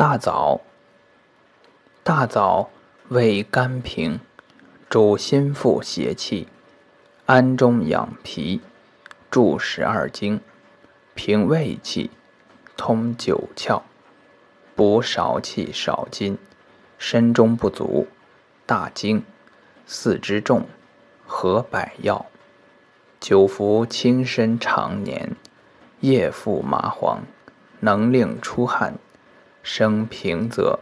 大枣，大枣味甘平，主心腹邪气，安中养脾，助十二经，平胃气，通九窍，补少气少津，身中不足，大惊，四肢重，合百药，久服轻身长年，夜腹麻黄，能令出汗。生平则